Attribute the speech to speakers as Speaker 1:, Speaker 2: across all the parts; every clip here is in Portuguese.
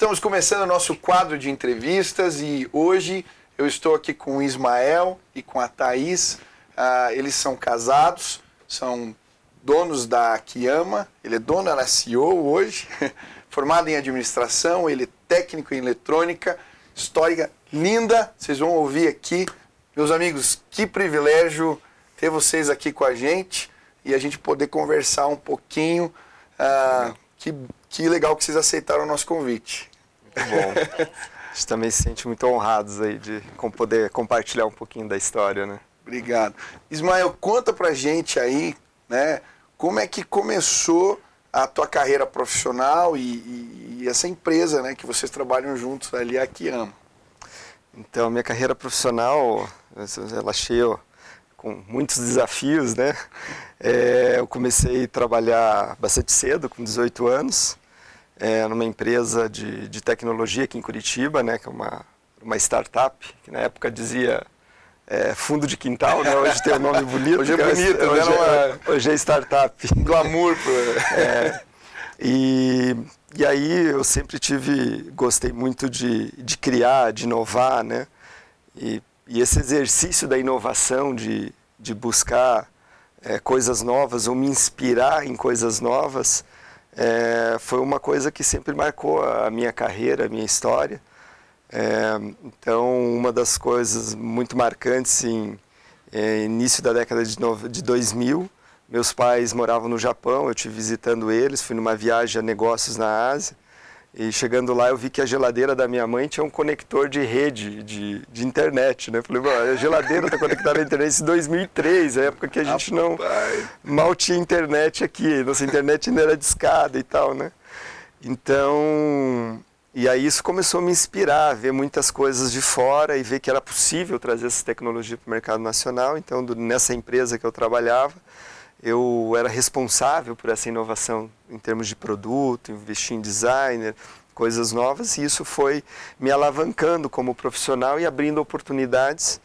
Speaker 1: Estamos começando o nosso quadro de entrevistas e hoje eu estou aqui com o Ismael e com a Thaís. Uh, eles são casados, são donos da Kiyama. Ele é dono, ela é CEO hoje, formado em administração, ele é técnico em eletrônica, história linda. Vocês vão ouvir aqui. Meus amigos, que privilégio ter vocês aqui com a gente e a gente poder conversar um pouquinho. Uh, que, que legal que vocês aceitaram o nosso convite.
Speaker 2: Muito bom. a gente também se sente muito honrados aí de poder compartilhar um pouquinho da história, né?
Speaker 1: Obrigado. Ismael, conta pra gente aí, né, como é que começou a tua carreira profissional e, e, e essa empresa, né, que vocês trabalham juntos ali, a Kiama.
Speaker 2: Então, minha carreira profissional, ela cheia com muitos desafios, né? É, eu comecei a trabalhar bastante cedo, com 18 anos, é, numa empresa de, de tecnologia aqui em Curitiba, né? Que é uma, uma startup, que na época dizia é, fundo de quintal, né? Hoje tem um nome bonito.
Speaker 1: hoje é bonito,
Speaker 2: hoje, é, hoje é startup.
Speaker 1: Glamour.
Speaker 2: é, e, e aí eu sempre tive, gostei muito de, de criar, de inovar, né? E, e esse exercício da inovação, de, de buscar é, coisas novas ou me inspirar em coisas novas, é, foi uma coisa que sempre marcou a minha carreira, a minha história. É, então, uma das coisas muito marcantes em é, início da década de, de 2000, meus pais moravam no Japão, eu estive visitando eles, fui numa viagem a negócios na Ásia. E chegando lá eu vi que a geladeira da minha mãe tinha um conector de rede de, de internet, né? Falei, a geladeira está conectada à internet em 2003, a época que a gente não mal tinha internet aqui, nossa internet ainda era discada e tal, né? Então, e aí isso começou a me inspirar, a ver muitas coisas de fora e ver que era possível trazer essa tecnologia para o mercado nacional. Então, nessa empresa que eu trabalhava, eu era responsável por essa inovação em termos de produto, investir em designer, coisas novas, e isso foi me alavancando como profissional e abrindo oportunidades.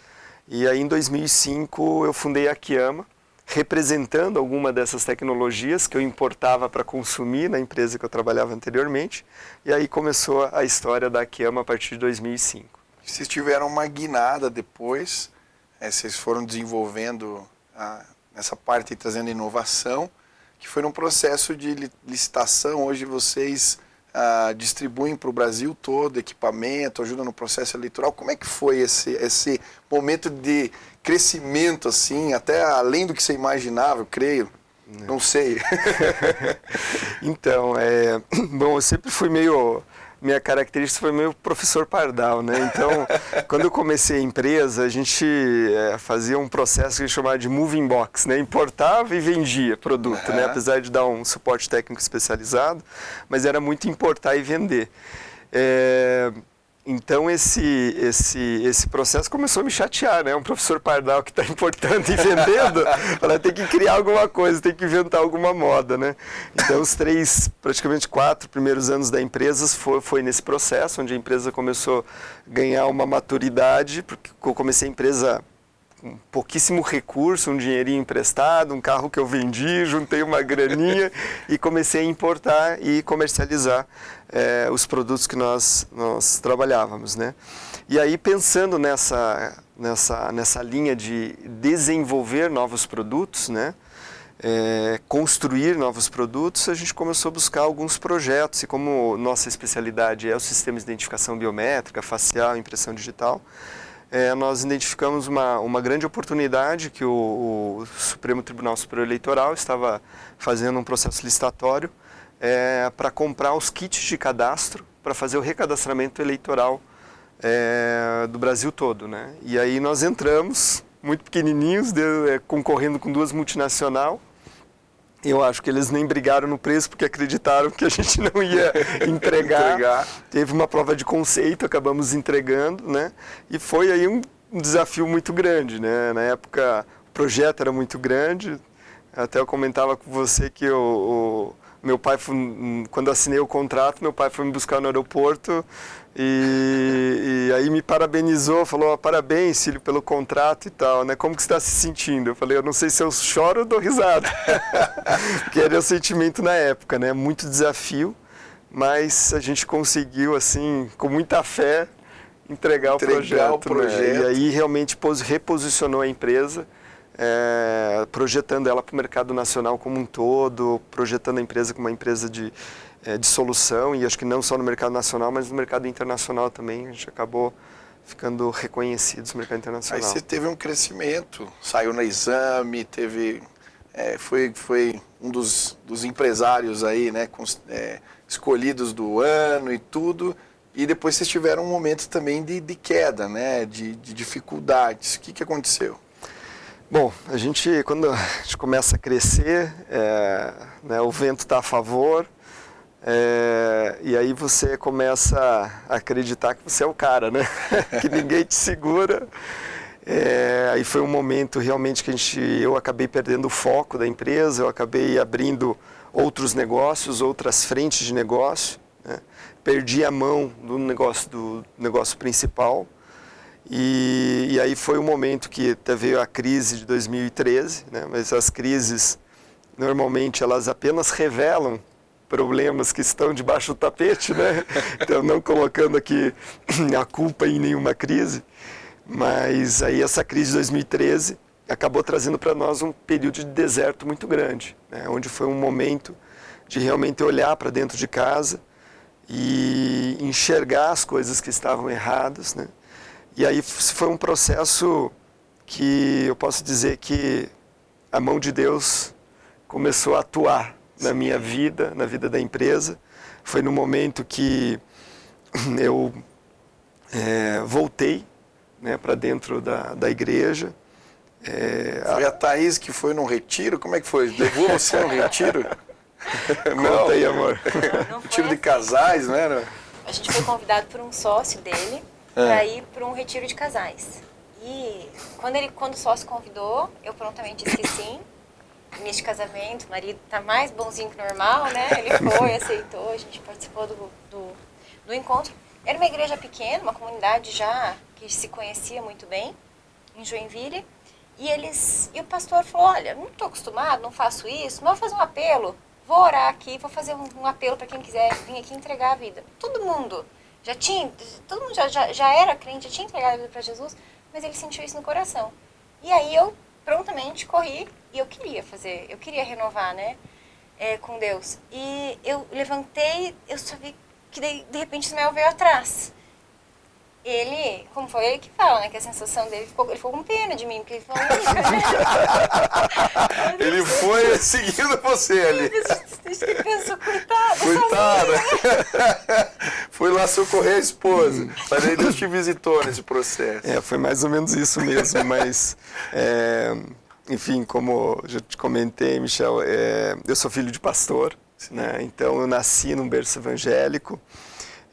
Speaker 2: E aí, em 2005, eu fundei a Kiama, representando alguma dessas tecnologias que eu importava para consumir na empresa que eu trabalhava anteriormente. E aí começou a história da Akiyama a partir de 2005.
Speaker 1: Vocês tiveram uma guinada depois, é, vocês foram desenvolvendo a, essa parte trazendo inovação, que foi num processo de licitação. Hoje vocês ah, distribuem para o Brasil todo equipamento, ajudam no processo eleitoral. Como é que foi esse, esse momento de crescimento, assim, até além do que você imaginava, eu creio. Não, Não sei.
Speaker 2: então, é, bom, eu sempre fui meio minha característica foi meio professor pardal, né? Então, quando eu comecei a empresa, a gente é, fazia um processo que a gente chamava de moving box, né? Importava e vendia produto, uhum. né? Apesar de dar um suporte técnico especializado, mas era muito importar e vender. É, então esse, esse, esse processo começou a me chatear, né? Um professor pardal que está importando e vendendo, ela tem que criar alguma coisa, tem que inventar alguma moda, né? Então os três, praticamente quatro primeiros anos da empresa foi, foi nesse processo, onde a empresa começou a ganhar uma maturidade, porque eu comecei a empresa com pouquíssimo recurso, um dinheirinho emprestado, um carro que eu vendi, juntei uma graninha e comecei a importar e comercializar é, os produtos que nós, nós trabalhávamos, né? E aí pensando nessa, nessa, nessa linha de desenvolver novos produtos, né? É, construir novos produtos, a gente começou a buscar alguns projetos e como nossa especialidade é o sistema de identificação biométrica, facial, impressão digital, é, nós identificamos uma, uma grande oportunidade que o, o Supremo Tribunal Superior Eleitoral estava fazendo um processo licitatório é, para comprar os kits de cadastro para fazer o recadastramento eleitoral é, do Brasil todo. Né? E aí nós entramos, muito pequenininhos, de, é, concorrendo com duas multinacionais. Eu acho que eles nem brigaram no preço porque acreditaram que a gente não ia entregar. entregar. Teve uma prova de conceito, acabamos entregando, né? E foi aí um, um desafio muito grande, né? Na época o projeto era muito grande. Até eu comentava com você que o, o meu pai, foi, quando assinei o contrato, meu pai foi me buscar no aeroporto e, e aí me parabenizou, falou, parabéns, filho, pelo contrato e tal, né? Como que você está se sentindo? Eu falei, eu não sei se eu choro ou dou risada. Porque era o sentimento na época, né? Muito desafio, mas a gente conseguiu, assim, com muita fé, entregar,
Speaker 1: entregar
Speaker 2: o projeto.
Speaker 1: O projeto. Né?
Speaker 2: E aí realmente reposicionou a empresa, é, projetando ela para o mercado nacional como um todo, projetando a empresa como uma empresa de, é, de solução, e acho que não só no mercado nacional, mas no mercado internacional também. A gente acabou ficando reconhecidos no mercado internacional.
Speaker 1: Aí você teve um crescimento, saiu no exame, teve, é, foi, foi um dos, dos empresários aí, né, com, é, escolhidos do ano e tudo. E depois vocês tiveram um momento também de, de queda, né, de, de dificuldades. O que, que aconteceu?
Speaker 2: Bom, a gente quando a gente começa a crescer, é, né, o vento está a favor, é, e aí você começa a acreditar que você é o cara, né? que ninguém te segura. É, aí foi um momento realmente que a gente, eu acabei perdendo o foco da empresa, eu acabei abrindo outros negócios, outras frentes de negócio. Né? Perdi a mão do negócio, do negócio principal. E, e aí foi o momento que veio a crise de 2013, né? mas as crises normalmente elas apenas revelam problemas que estão debaixo do tapete, né? Então, não colocando aqui a culpa em nenhuma crise, mas aí essa crise de 2013 acabou trazendo para nós um período de deserto muito grande, né? onde foi um momento de realmente olhar para dentro de casa e enxergar as coisas que estavam erradas, né? E aí foi um processo que eu posso dizer que a mão de Deus começou a atuar na minha vida, na vida da empresa. Foi no momento que eu é, voltei né, para dentro da, da igreja.
Speaker 1: É, foi a Thaís que foi num retiro? Como é que foi? Levou você num retiro?
Speaker 2: Conta aí, amor.
Speaker 1: Não, retiro de casais, não era?
Speaker 3: A gente foi convidado por um sócio dele é. para ir para um retiro de casais. E quando, ele, quando o sócio convidou, eu prontamente disse que sim neste casamento, o marido tá mais bonzinho que normal, né? Ele foi, aceitou, a gente participou do, do, do, encontro. Era uma igreja pequena, uma comunidade já que se conhecia muito bem, em Joinville. E eles e o pastor falou, olha, não estou acostumado, não faço isso, mas vou fazer um apelo, vou orar aqui, vou fazer um, um apelo para quem quiser vir aqui entregar a vida. Todo mundo já tinha, todo mundo já, já, já era crente, já tinha entregado a vida para Jesus, mas ele sentiu isso no coração. E aí eu prontamente corri e eu queria fazer, eu queria renovar, né, é, com Deus. E eu levantei, eu só vi que de, de repente Ismael veio atrás. Ele, como foi ele que fala, né, que a sensação dele ficou, ele ficou com pena de mim, porque ele falou,
Speaker 1: Ele foi seguindo você ali.
Speaker 3: Ele pensou, coitado.
Speaker 1: Coitada. foi lá socorrer a esposa. Mas aí Deus te visitou nesse processo.
Speaker 2: É, foi mais ou menos isso mesmo, mas. É enfim, como já te comentei, Michel, é, eu sou filho de pastor, né? então eu nasci num berço evangélico,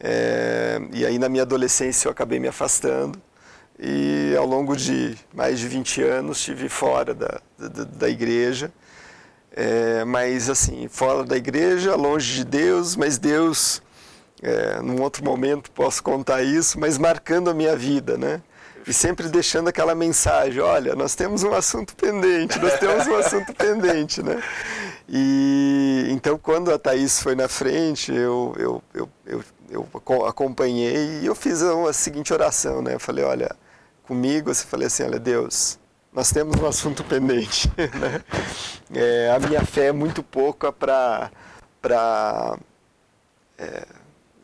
Speaker 2: é, e aí na minha adolescência eu acabei me afastando, e ao longo de mais de 20 anos estive fora da, da, da igreja, é, mas assim, fora da igreja, longe de Deus, mas Deus, é, num outro momento posso contar isso, mas marcando a minha vida, né? e sempre deixando aquela mensagem, olha, nós temos um assunto pendente, nós temos um assunto pendente, né? E então quando a Thaís foi na frente, eu, eu, eu, eu, eu acompanhei e eu fiz a, seguinte oração, né? Eu falei, olha, comigo, você falei assim, olha, Deus, nós temos um assunto pendente, né? É, a minha fé é muito pouca para para é,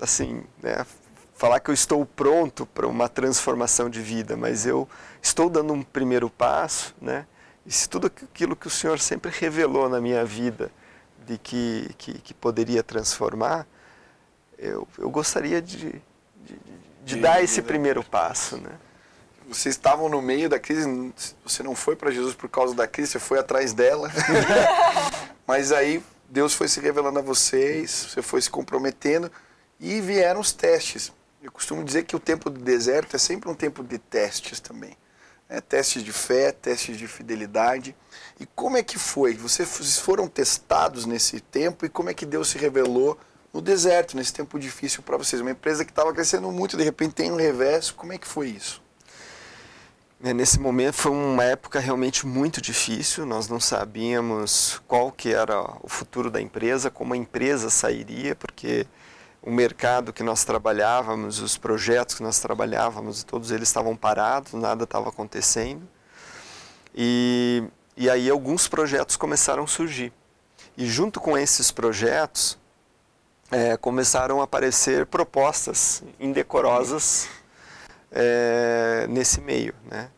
Speaker 2: assim, né, falar que eu estou pronto para uma transformação de vida, mas eu estou dando um primeiro passo, né? E se tudo aquilo que o Senhor sempre revelou na minha vida de que, que, que poderia transformar, eu, eu gostaria de, de, de, de dar esse primeiro passo, né?
Speaker 1: Vocês estavam no meio da crise, você não foi para Jesus por causa da crise, você foi atrás dela. mas aí Deus foi se revelando a vocês, você foi se comprometendo e vieram os testes. Eu costumo dizer que o tempo do deserto é sempre um tempo de testes também. Né? Testes de fé, testes de fidelidade. E como é que foi? Vocês foram testados nesse tempo e como é que Deus se revelou no deserto, nesse tempo difícil para vocês? Uma empresa que estava crescendo muito, de repente tem um revés. Como é que foi isso?
Speaker 2: É, nesse momento foi uma época realmente muito difícil. Nós não sabíamos qual que era o futuro da empresa, como a empresa sairia, porque o mercado que nós trabalhávamos, os projetos que nós trabalhávamos, todos eles estavam parados, nada estava acontecendo. E, e aí alguns projetos começaram a surgir. E junto com esses projetos, é, começaram a aparecer propostas indecorosas é, nesse meio, né?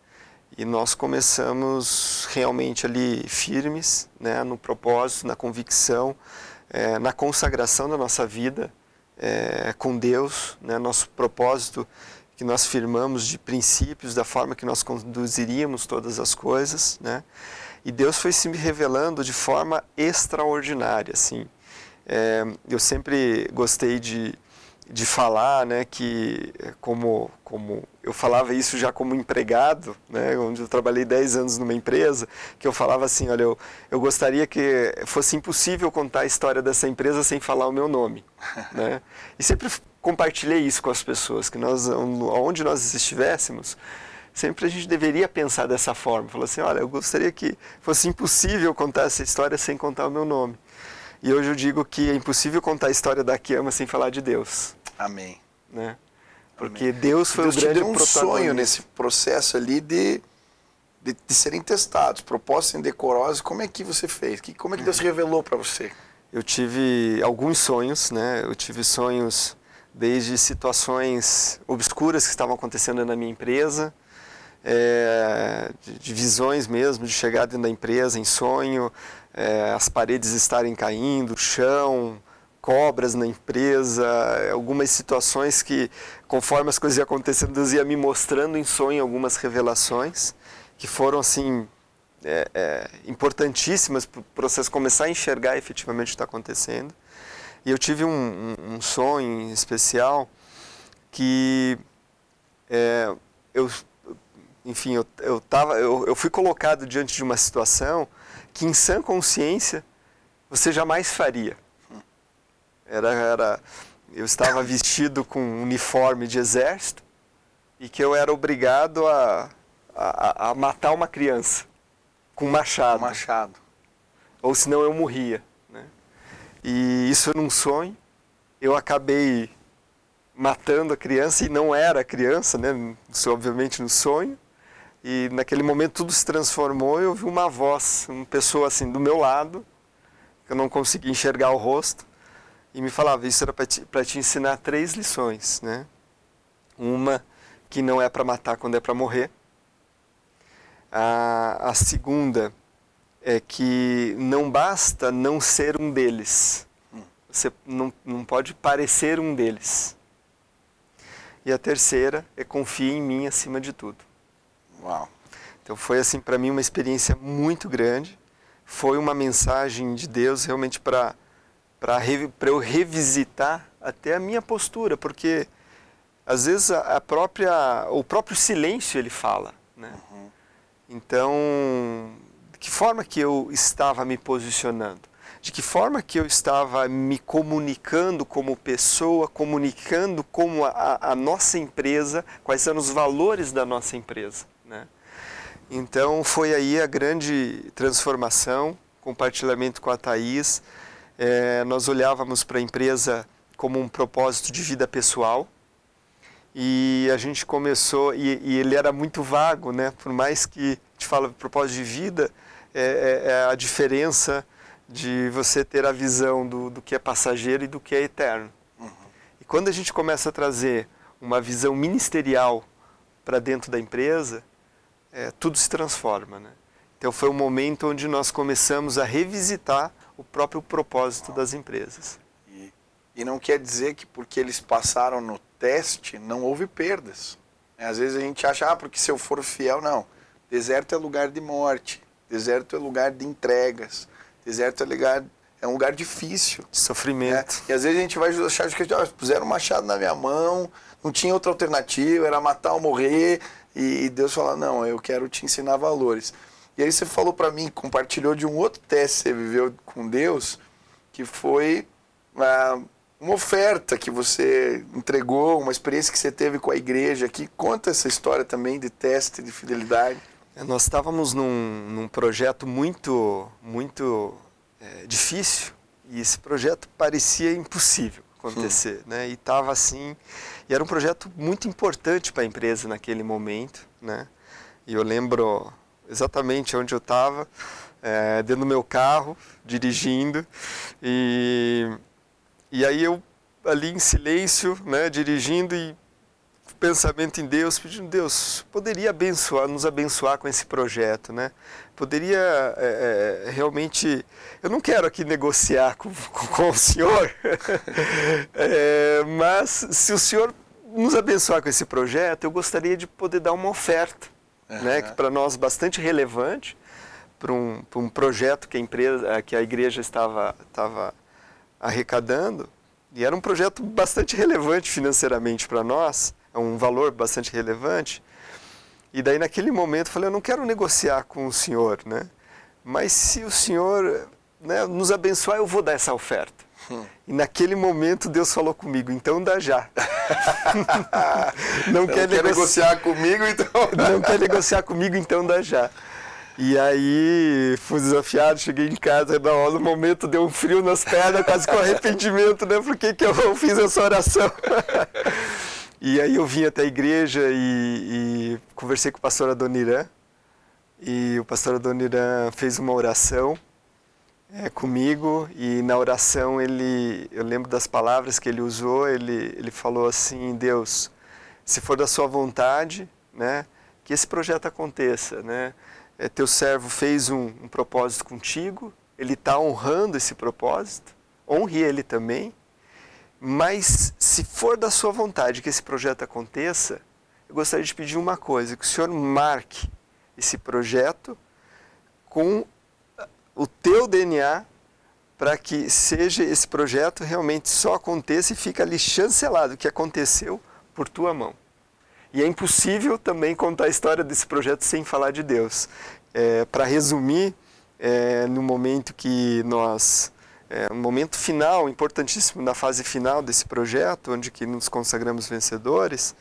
Speaker 2: E nós começamos realmente ali firmes, né, no propósito, na convicção, é, na consagração da nossa vida é, com Deus, né, nosso propósito que nós firmamos de princípios, da forma que nós conduziríamos todas as coisas, né? E Deus foi se revelando de forma extraordinária, assim. É, eu sempre gostei de, de falar, né, que como, como eu falava isso já como empregado, né, onde eu trabalhei 10 anos numa empresa, que eu falava assim, olha, eu, eu gostaria que fosse impossível contar a história dessa empresa sem falar o meu nome, né? E sempre compartilhei isso com as pessoas, que nós, onde nós estivéssemos, sempre a gente deveria pensar dessa forma, falar assim, olha, eu gostaria que fosse impossível contar essa história sem contar o meu nome. E hoje eu digo que é impossível contar a história da Kiama sem falar de Deus.
Speaker 1: Amém.
Speaker 2: Né? Porque Amém. Deus foi
Speaker 1: Deus
Speaker 2: o grande
Speaker 1: te deu um sonho nesse processo ali de, de, de, serem testados, propostas indecorosas. Como é que você fez? Que, como é que Deus revelou para você?
Speaker 2: Eu tive alguns sonhos, né? Eu tive sonhos desde situações obscuras que estavam acontecendo na minha empresa, é, de, de, visões mesmo, de chegar dentro da empresa em sonho, é, as paredes estarem caindo, chão, cobras na empresa, algumas situações que, conforme as coisas iam acontecendo, Deus ia me mostrando em sonho algumas revelações que foram assim é, é, importantíssimas para o processo começar a enxergar efetivamente o que está acontecendo. E eu tive um, um, um sonho especial que é, eu, enfim, eu, eu, tava, eu, eu fui colocado diante de uma situação que em sã consciência você jamais faria. Era, era, eu estava vestido com um uniforme de exército e que eu era obrigado a, a, a matar uma criança com um machado.
Speaker 1: machado.
Speaker 2: Ou senão eu morria. Né? E isso num sonho. Eu acabei matando a criança e não era criança, né? Isso obviamente no sonho. E naquele momento tudo se transformou. Eu vi uma voz, uma pessoa assim do meu lado, que eu não conseguia enxergar o rosto, e me falava: Isso era para te, te ensinar três lições, né? Uma que não é para matar quando é para morrer. A, a segunda é que não basta não ser um deles. Você não, não pode parecer um deles. E a terceira é confie em mim acima de tudo.
Speaker 1: Uau.
Speaker 2: Então foi assim para mim uma experiência muito grande. Foi uma mensagem de Deus realmente para para eu revisitar até a minha postura, porque às vezes a, a própria o próprio silêncio ele fala, né? Uhum. Então, de que forma que eu estava me posicionando? De que forma que eu estava me comunicando como pessoa, comunicando como a, a nossa empresa, quais eram os valores da nossa empresa? Né? Então foi aí a grande transformação, compartilhamento com a Thaís. É, nós olhávamos para a empresa como um propósito de vida pessoal e a gente começou, e, e ele era muito vago, né? por mais que te fala propósito de vida, é, é, é, a diferença de você ter a visão do, do que é passageiro e do que é eterno. Uhum. E quando a gente começa a trazer uma visão ministerial para dentro da empresa, é, tudo se transforma. Né? Então foi um momento onde nós começamos a revisitar o próprio propósito das empresas.
Speaker 1: E, e não quer dizer que porque eles passaram no teste não houve perdas. É, às vezes a gente acha, ah, porque se eu for fiel, não. Deserto é lugar de morte, deserto é lugar de entregas, deserto é lugar, é um lugar difícil.
Speaker 2: De sofrimento.
Speaker 1: É, e às vezes a gente vai achar que ah, puseram um machado na minha mão, não tinha outra alternativa, era matar ou morrer, e, Deus fala, não, eu quero te ensinar valores. E aí você falou para mim, compartilhou de um outro teste que você viveu com Deus, que foi ah, uma oferta que você entregou, uma experiência que você teve com a igreja aqui. Conta essa história também de teste de fidelidade.
Speaker 2: É, nós estávamos num, num projeto muito, muito é, difícil e esse projeto parecia impossível. Acontecer, hum. né? E estava assim, e era um projeto muito importante para a empresa naquele momento, né? E eu lembro exatamente onde eu estava, é, dentro do meu carro, dirigindo, e, e aí eu ali em silêncio, né, dirigindo e pensamento em Deus, pedindo Deus, poderia abençoar, nos abençoar com esse projeto, né? Poderia é, é, realmente, eu não quero aqui negociar com, com, com o Senhor, é, mas se o Senhor nos abençoar com esse projeto, eu gostaria de poder dar uma oferta, uhum. né? Que para nós bastante relevante para um, um projeto que a empresa, que a igreja estava, estava arrecadando e era um projeto bastante relevante financeiramente para nós é um valor bastante relevante. E daí naquele momento eu falei, eu não quero negociar com o senhor, né? Mas se o senhor né, nos abençoar, eu vou dar essa oferta. Hum. E naquele momento Deus falou comigo, então dá já.
Speaker 1: não, não, quer, quer negociar comigo, então.
Speaker 2: não quer negociar comigo, então dá já. E aí fui desafiado, cheguei em casa, na hora do momento deu um frio nas pernas, quase com arrependimento, né? Por que, que eu fiz essa oração? E aí eu vim até a igreja e, e conversei com o pastor Adoniran. E o pastor Adoniran fez uma oração é, comigo. E na oração ele, eu lembro das palavras que ele usou, ele, ele falou assim, Deus, se for da sua vontade, né, que esse projeto aconteça, né, é, teu servo fez um, um propósito contigo, ele está honrando esse propósito, honre ele também, mas se for da sua vontade que esse projeto aconteça, eu gostaria de pedir uma coisa, que o senhor marque esse projeto com o teu DNA para que seja esse projeto realmente só aconteça e fique ali chancelado que aconteceu por tua mão. E é impossível também contar a história desse projeto sem falar de Deus. É, para resumir, é, no momento que nós é um momento final, importantíssimo na fase final desse projeto, onde que nos consagramos vencedores,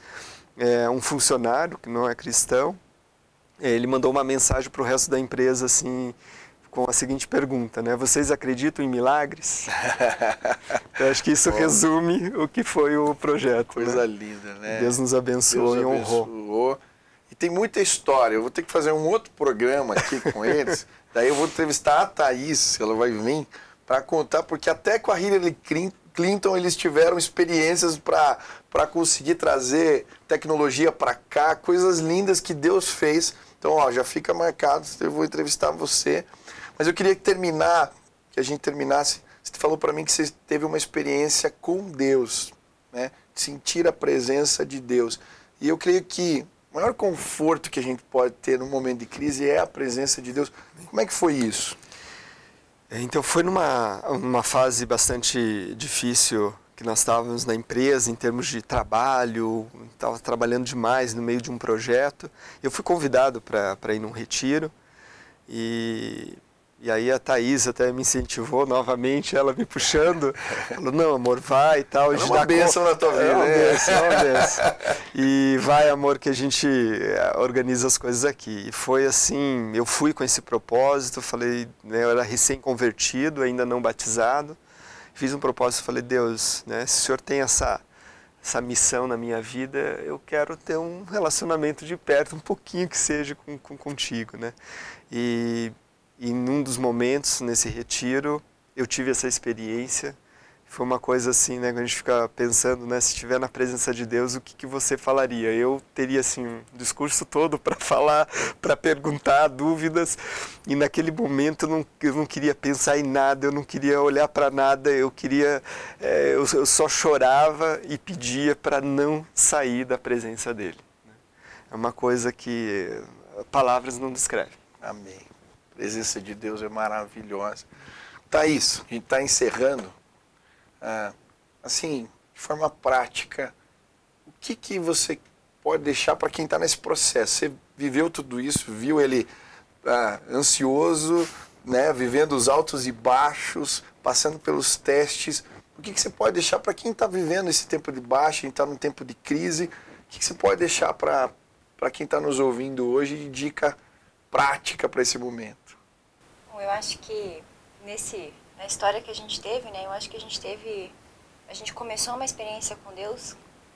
Speaker 2: é um funcionário que não é cristão, ele mandou uma mensagem para o resto da empresa assim, com a seguinte pergunta, né? Vocês acreditam em milagres? Eu acho que isso Bom, resume o que foi o projeto.
Speaker 1: Coisa
Speaker 2: né?
Speaker 1: linda, né?
Speaker 2: Deus nos abençoou Deus e honrou. Abençoou.
Speaker 1: E tem muita história. Eu vou ter que fazer um outro programa aqui com eles. Daí eu vou entrevistar a Thaís, ela vai vir para contar, porque até com a Hillary Clinton eles tiveram experiências para conseguir trazer tecnologia para cá, coisas lindas que Deus fez. Então, ó, já fica marcado, eu vou entrevistar você. Mas eu queria terminar, que a gente terminasse. Você falou para mim que você teve uma experiência com Deus, né? Sentir a presença de Deus. E eu creio que o maior conforto que a gente pode ter num momento de crise é a presença de Deus. Como é que foi isso?
Speaker 2: Então foi numa uma fase bastante difícil que nós estávamos na empresa em termos de trabalho, estava trabalhando demais no meio de um projeto. Eu fui convidado para ir num retiro e e aí a Thaís até me incentivou novamente, ela me puxando, falou, não, amor, vai e tal.
Speaker 1: É uma bênção na tua vida. É uma
Speaker 2: né? bênção, é uma bênção. E vai, amor, que a gente eh, organiza as coisas aqui. E foi assim, eu fui com esse propósito, falei, né, eu era recém-convertido, ainda não batizado. Fiz um propósito, falei, Deus, né, se o Senhor tem essa, essa missão na minha vida, eu quero ter um relacionamento de perto, um pouquinho que seja com, com contigo, né? E e num dos momentos nesse retiro, eu tive essa experiência. Foi uma coisa assim, né, quando a gente fica pensando, né, se estiver na presença de Deus, o que, que você falaria? Eu teria assim um discurso todo para falar, para perguntar dúvidas, e naquele momento eu não, eu não queria pensar em nada, eu não queria olhar para nada, eu queria, é, eu, eu só chorava e pedia para não sair da presença dele. Né. É uma coisa que palavras não descrevem.
Speaker 1: Amém presença de Deus é maravilhosa. Thaís, a gente está encerrando. Ah, assim, de forma prática, o que, que você pode deixar para quem está nesse processo? Você viveu tudo isso, viu ele ah, ansioso, né, vivendo os altos e baixos, passando pelos testes. O que, que você pode deixar para quem está vivendo esse tempo de baixa, está num tempo de crise? O que, que você pode deixar para quem está nos ouvindo hoje de dica prática para esse momento?
Speaker 3: Eu acho que nesse na história que a gente teve, né, eu acho que a gente teve a gente começou uma experiência com Deus,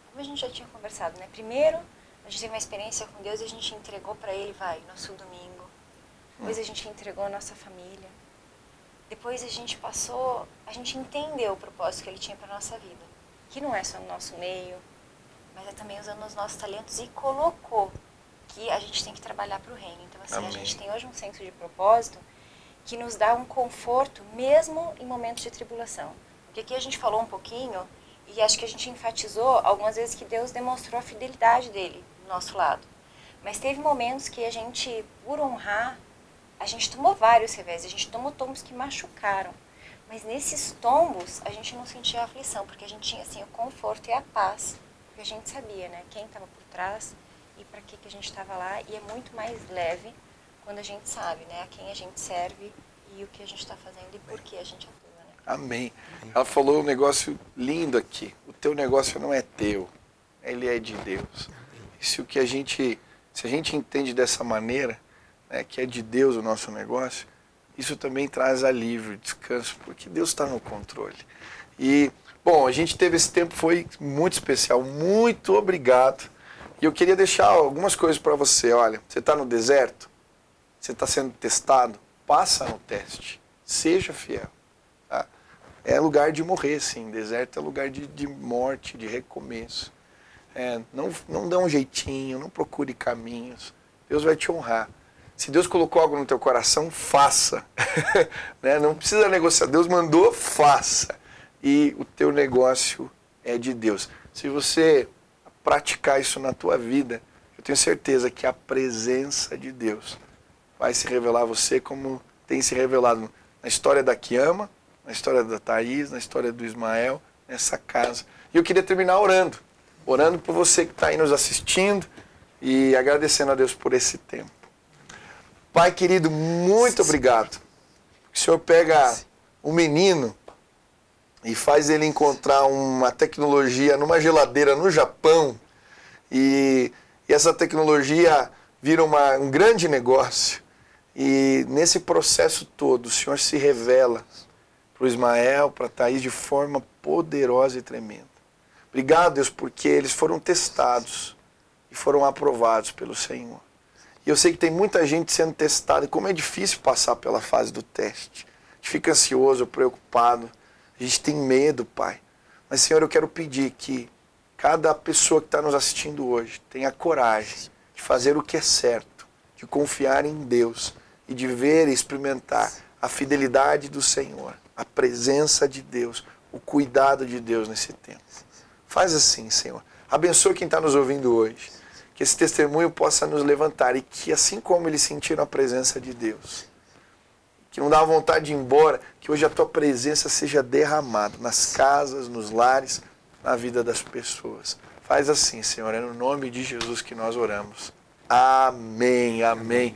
Speaker 3: como a gente já tinha conversado, né? Primeiro, a gente teve uma experiência com Deus e a gente entregou para Ele, vai, nosso domingo. Depois a gente entregou a nossa família. Depois a gente passou, a gente entendeu o propósito que Ele tinha para nossa vida. Que não é só no nosso meio, mas é também usando os nossos talentos e colocou que a gente tem que trabalhar para o reino. Então, assim, Amém. a gente tem hoje um senso de propósito que nos dá um conforto mesmo em momentos de tribulação. Porque aqui a gente falou um pouquinho e acho que a gente enfatizou algumas vezes que Deus demonstrou a fidelidade dele do nosso lado. Mas teve momentos que a gente, por honrar, a gente tomou vários revés, a gente tomou tombos que machucaram. Mas nesses tombos a gente não sentia aflição, porque a gente tinha assim o conforto e a paz, porque a gente sabia, né, quem estava por trás e para que que a gente estava lá, e é muito mais leve quando a gente sabe, né, a quem a gente serve e o que a gente está fazendo e por que a gente atua. Né?
Speaker 1: Amém. Ela falou um negócio lindo aqui. O teu negócio não é teu, ele é de Deus. Se o que a gente, se a gente entende dessa maneira, né, que é de Deus o nosso negócio, isso também traz alívio, descanso, porque Deus está no controle. E bom, a gente teve esse tempo foi muito especial. Muito obrigado. E eu queria deixar algumas coisas para você. Olha, você está no deserto, você está sendo testado, passa no teste, seja fiel. Tá? É lugar de morrer, sim. Deserto é lugar de, de morte, de recomeço. É, não, não dá um jeitinho, não procure caminhos. Deus vai te honrar. Se Deus colocou algo no teu coração, faça. né? Não precisa negociar. Deus mandou, faça. E o teu negócio é de Deus. Se você praticar isso na tua vida, eu tenho certeza que a presença de Deus vai se revelar a você como tem se revelado na história da Kiama, na história da Thaís, na história do Ismael, nessa casa. E eu queria terminar orando, orando por você que está aí nos assistindo e agradecendo a Deus por esse tempo. Pai querido, muito obrigado. O Senhor pega um menino e faz ele encontrar uma tecnologia numa geladeira no Japão e, e essa tecnologia vira uma, um grande negócio. E nesse processo todo, o Senhor se revela para o Ismael, para a Thaís, de forma poderosa e tremenda. Obrigado, Deus, porque eles foram testados e foram aprovados pelo Senhor. E eu sei que tem muita gente sendo testada, e como é difícil passar pela fase do teste. A gente fica ansioso, preocupado, a gente tem medo, Pai. Mas, Senhor, eu quero pedir que cada pessoa que está nos assistindo hoje tenha coragem de fazer o que é certo, de confiar em Deus e de ver e experimentar a fidelidade do Senhor, a presença de Deus, o cuidado de Deus nesse tempo. Faz assim, Senhor. Abençoa quem está nos ouvindo hoje. Que esse testemunho possa nos levantar e que, assim como eles sentiram a presença de Deus, que não dá vontade de ir embora, que hoje a tua presença seja derramada nas casas, nos lares, na vida das pessoas. Faz assim, Senhor, é no nome de Jesus que nós oramos. Amém, amém.